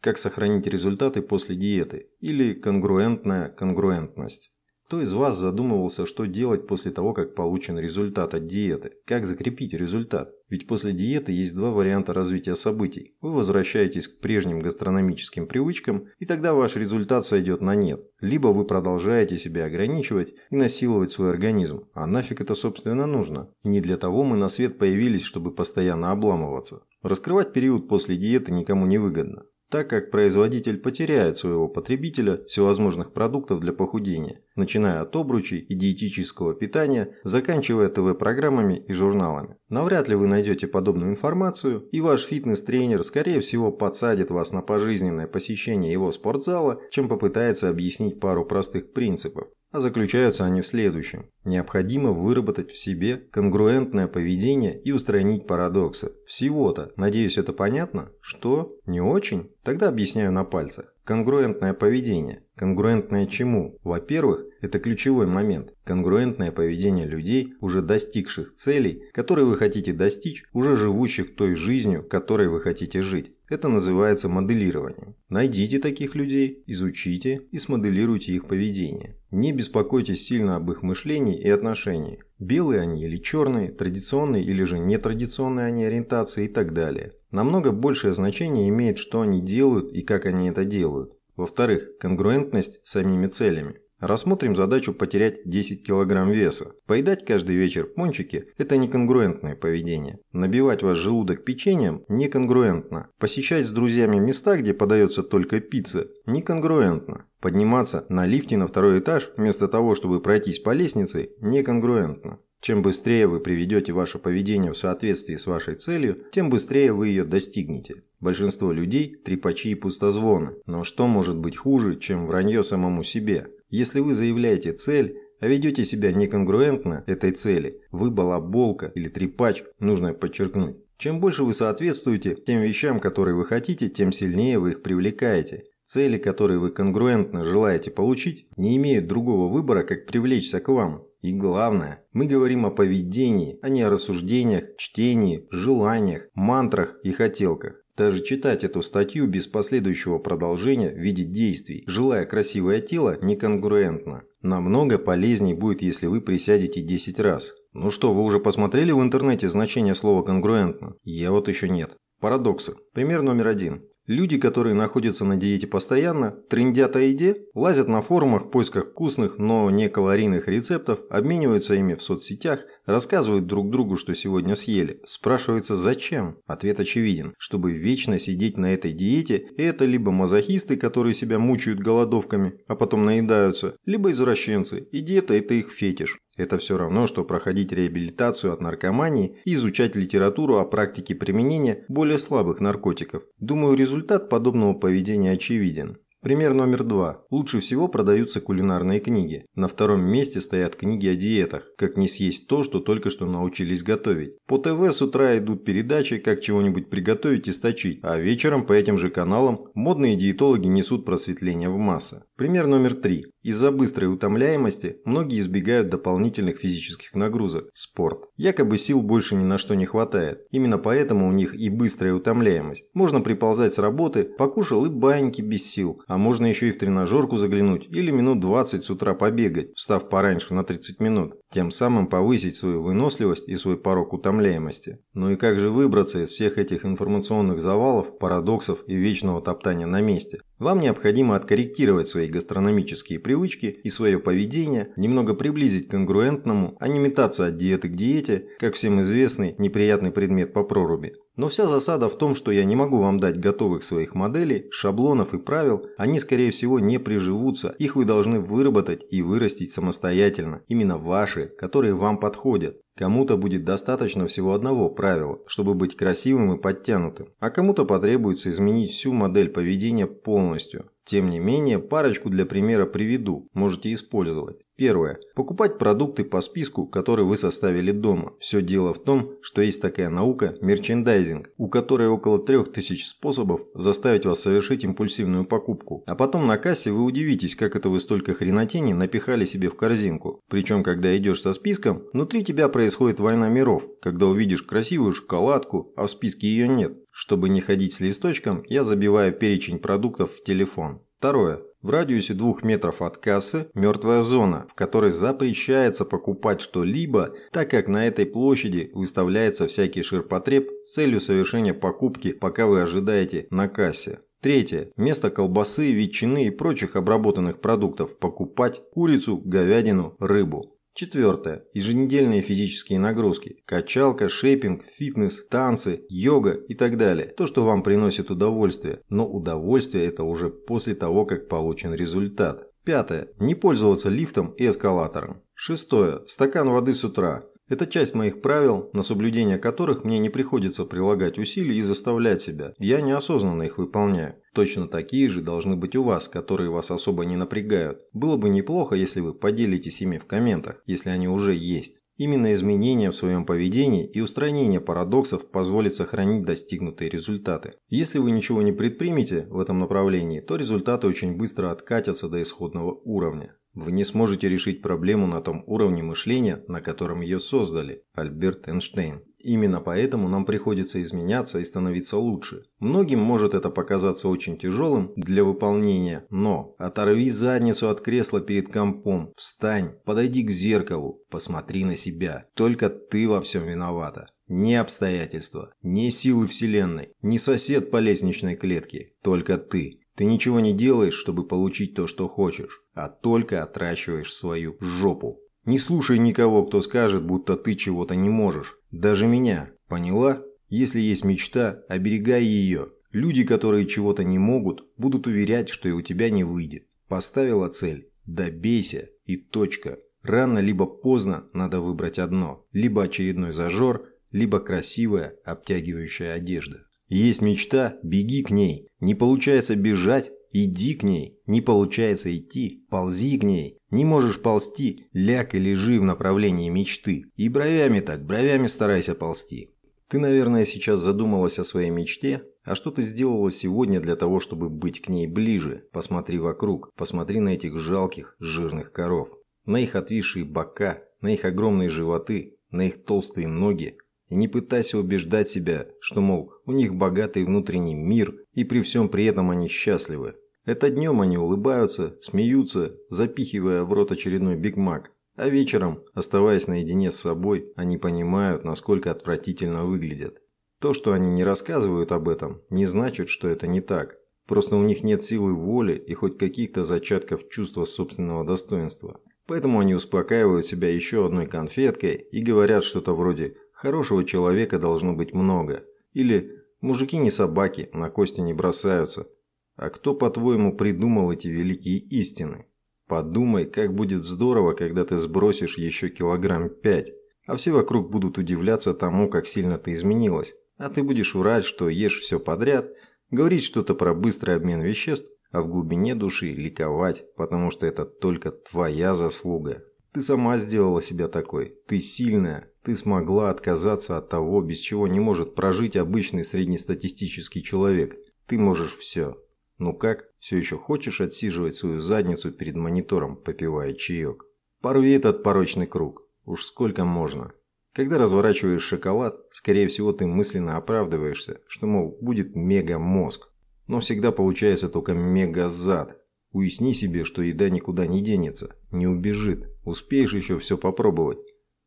Как сохранить результаты после диеты или конгруентная конгруентность. Кто из вас задумывался, что делать после того, как получен результат от диеты? Как закрепить результат? Ведь после диеты есть два варианта развития событий. Вы возвращаетесь к прежним гастрономическим привычкам, и тогда ваш результат сойдет на нет. Либо вы продолжаете себя ограничивать и насиловать свой организм. А нафиг это собственно нужно? Не для того мы на свет появились, чтобы постоянно обламываться. Раскрывать период после диеты никому не выгодно так как производитель потеряет своего потребителя всевозможных продуктов для похудения, начиная от обручей и диетического питания, заканчивая ТВ-программами и журналами. Навряд ли вы найдете подобную информацию, и ваш фитнес-тренер, скорее всего, подсадит вас на пожизненное посещение его спортзала, чем попытается объяснить пару простых принципов. А заключаются они в следующем. Необходимо выработать в себе конгруентное поведение и устранить парадоксы. Всего-то. Надеюсь, это понятно? Что? Не очень? Тогда объясняю на пальцах. Конгруентное поведение. Конгруентное чему? Во-первых, это ключевой момент. Конгруентное поведение людей, уже достигших целей, которые вы хотите достичь, уже живущих той жизнью, которой вы хотите жить. Это называется моделированием. Найдите таких людей, изучите и смоделируйте их поведение. Не беспокойтесь сильно об их мышлении и отношении. Белые они или черные, традиционные или же нетрадиционные они ориентации и так далее. Намного большее значение имеет, что они делают и как они это делают. Во-вторых, конгруентность с самими целями. Рассмотрим задачу потерять 10 кг веса. Поедать каждый вечер пончики – это неконгруентное поведение. Набивать ваш желудок печеньем – неконгруентно. Посещать с друзьями места, где подается только пицца – неконгруентно. Подниматься на лифте на второй этаж вместо того, чтобы пройтись по лестнице – неконгруентно. Чем быстрее вы приведете ваше поведение в соответствии с вашей целью, тем быстрее вы ее достигнете. Большинство людей – трепачи и пустозвоны. Но что может быть хуже, чем вранье самому себе? Если вы заявляете цель, а ведете себя неконгруентно этой цели, вы балаболка или трепач, нужно подчеркнуть. Чем больше вы соответствуете тем вещам, которые вы хотите, тем сильнее вы их привлекаете. Цели, которые вы конгруентно желаете получить, не имеют другого выбора, как привлечься к вам. И главное, мы говорим о поведении, а не о рассуждениях, чтении, желаниях, мантрах и хотелках. Даже читать эту статью без последующего продолжения в виде действий, желая красивое тело, неконгруентно. Намного полезнее будет, если вы присядете 10 раз. Ну что, вы уже посмотрели в интернете значение слова «конгруентно»? Я вот еще нет. Парадоксы. Пример номер один. Люди, которые находятся на диете постоянно, трендят о еде, лазят на форумах в поисках вкусных, но не калорийных рецептов, обмениваются ими в соцсетях, рассказывают друг другу, что сегодня съели. Спрашивается, зачем? Ответ очевиден. Чтобы вечно сидеть на этой диете, и это либо мазохисты, которые себя мучают голодовками, а потом наедаются, либо извращенцы, и диета – это их фетиш. Это все равно, что проходить реабилитацию от наркомании и изучать литературу о практике применения более слабых наркотиков. Думаю, результат подобного поведения очевиден. Пример номер два. Лучше всего продаются кулинарные книги. На втором месте стоят книги о диетах, как не съесть то, что только что научились готовить. По ТВ с утра идут передачи, как чего-нибудь приготовить и сточить, а вечером по этим же каналам модные диетологи несут просветление в массы. Пример номер три. Из-за быстрой утомляемости многие избегают дополнительных физических нагрузок – спорт. Якобы сил больше ни на что не хватает. Именно поэтому у них и быстрая утомляемость. Можно приползать с работы, покушал и баньки без сил, а можно еще и в тренажерку заглянуть или минут 20 с утра побегать, встав пораньше на 30 минут. Тем самым повысить свою выносливость и свой порог утомляемости. Ну и как же выбраться из всех этих информационных завалов, парадоксов и вечного топтания на месте? Вам необходимо откорректировать свои гастрономические привычки и свое поведение, немного приблизить к конгруентному, а не метаться от диеты к диете, как всем известный неприятный предмет по проруби. Но вся засада в том, что я не могу вам дать готовых своих моделей, шаблонов и правил, они скорее всего не приживутся, их вы должны выработать и вырастить самостоятельно, именно ваши, которые вам подходят. Кому-то будет достаточно всего одного правила, чтобы быть красивым и подтянутым, а кому-то потребуется изменить всю модель поведения полностью. Тем не менее, парочку для примера приведу, можете использовать. Первое. Покупать продукты по списку, который вы составили дома. Все дело в том, что есть такая наука – мерчендайзинг, у которой около 3000 способов заставить вас совершить импульсивную покупку. А потом на кассе вы удивитесь, как это вы столько хренотени напихали себе в корзинку. Причем, когда идешь со списком, внутри тебя происходит война миров, когда увидишь красивую шоколадку, а в списке ее нет. Чтобы не ходить с листочком, я забиваю перечень продуктов в телефон. Второе. В радиусе двух метров от кассы мертвая зона, в которой запрещается покупать что-либо, так как на этой площади выставляется всякий ширпотреб с целью совершения покупки, пока вы ожидаете на кассе. Третье. Вместо колбасы, ветчины и прочих обработанных продуктов покупать курицу, говядину, рыбу. Четвертое. Еженедельные физические нагрузки. Качалка, шейпинг, фитнес, танцы, йога и так далее. То, что вам приносит удовольствие. Но удовольствие это уже после того, как получен результат. Пятое. Не пользоваться лифтом и эскалатором. Шестое. Стакан воды с утра. Это часть моих правил, на соблюдение которых мне не приходится прилагать усилий и заставлять себя. Я неосознанно их выполняю. Точно такие же должны быть у вас, которые вас особо не напрягают. Было бы неплохо, если вы поделитесь ими в комментах, если они уже есть. Именно изменения в своем поведении и устранение парадоксов позволит сохранить достигнутые результаты. Если вы ничего не предпримете в этом направлении, то результаты очень быстро откатятся до исходного уровня. Вы не сможете решить проблему на том уровне мышления, на котором ее создали. Альберт Эйнштейн. Именно поэтому нам приходится изменяться и становиться лучше. Многим может это показаться очень тяжелым для выполнения, но оторви задницу от кресла перед компом, встань, подойди к зеркалу, посмотри на себя. Только ты во всем виновата. Не обстоятельства, не силы вселенной, не сосед по лестничной клетке, только ты. Ты ничего не делаешь, чтобы получить то, что хочешь, а только отращиваешь свою жопу. Не слушай никого, кто скажет, будто ты чего-то не можешь. Даже меня. Поняла? Если есть мечта, оберегай ее. Люди, которые чего-то не могут, будут уверять, что и у тебя не выйдет. Поставила цель. Добейся и точка. Рано либо поздно надо выбрать одно. Либо очередной зажор, либо красивая обтягивающая одежда. Есть мечта – беги к ней. Не получается бежать – иди к ней. Не получается идти – ползи к ней. Не можешь ползти – ляг и лежи в направлении мечты. И бровями так, бровями старайся ползти. Ты, наверное, сейчас задумалась о своей мечте, а что ты сделала сегодня для того, чтобы быть к ней ближе? Посмотри вокруг, посмотри на этих жалких, жирных коров. На их отвисшие бока, на их огромные животы, на их толстые ноги, и не пытайся убеждать себя, что, мол, у них богатый внутренний мир, и при всем при этом они счастливы. Это днем они улыбаются, смеются, запихивая в рот очередной Биг Мак. А вечером, оставаясь наедине с собой, они понимают, насколько отвратительно выглядят. То, что они не рассказывают об этом, не значит, что это не так. Просто у них нет силы воли и хоть каких-то зачатков чувства собственного достоинства. Поэтому они успокаивают себя еще одной конфеткой и говорят что-то вроде Хорошего человека должно быть много. Или мужики не собаки, на кости не бросаются. А кто, по-твоему, придумал эти великие истины? Подумай, как будет здорово, когда ты сбросишь еще килограмм пять, а все вокруг будут удивляться тому, как сильно ты изменилась. А ты будешь врать, что ешь все подряд, говорить что-то про быстрый обмен веществ, а в глубине души ликовать, потому что это только твоя заслуга. Ты сама сделала себя такой. Ты сильная. Ты смогла отказаться от того, без чего не может прожить обычный среднестатистический человек. Ты можешь все. Ну как, все еще хочешь отсиживать свою задницу перед монитором, попивая чаек? Порви этот порочный круг. Уж сколько можно. Когда разворачиваешь шоколад, скорее всего ты мысленно оправдываешься, что, мол, будет мега-мозг. Но всегда получается только мега-зад. Уясни себе, что еда никуда не денется, не убежит. Успеешь еще все попробовать.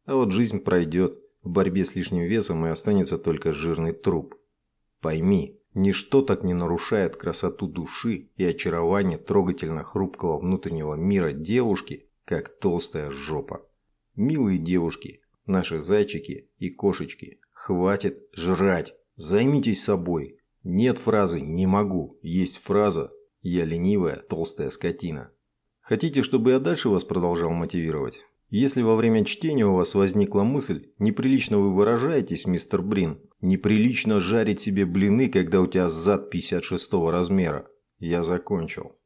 А вот жизнь пройдет. В борьбе с лишним весом и останется только жирный труп. Пойми, ничто так не нарушает красоту души и очарование трогательно хрупкого внутреннего мира девушки, как толстая жопа. Милые девушки, наши зайчики и кошечки, хватит жрать. Займитесь собой. Нет фразы «не могу», есть фраза «я ленивая толстая скотина». Хотите, чтобы я дальше вас продолжал мотивировать? Если во время чтения у вас возникла мысль, неприлично вы выражаетесь, мистер Брин, неприлично жарить себе блины, когда у тебя зад 56 размера, я закончил.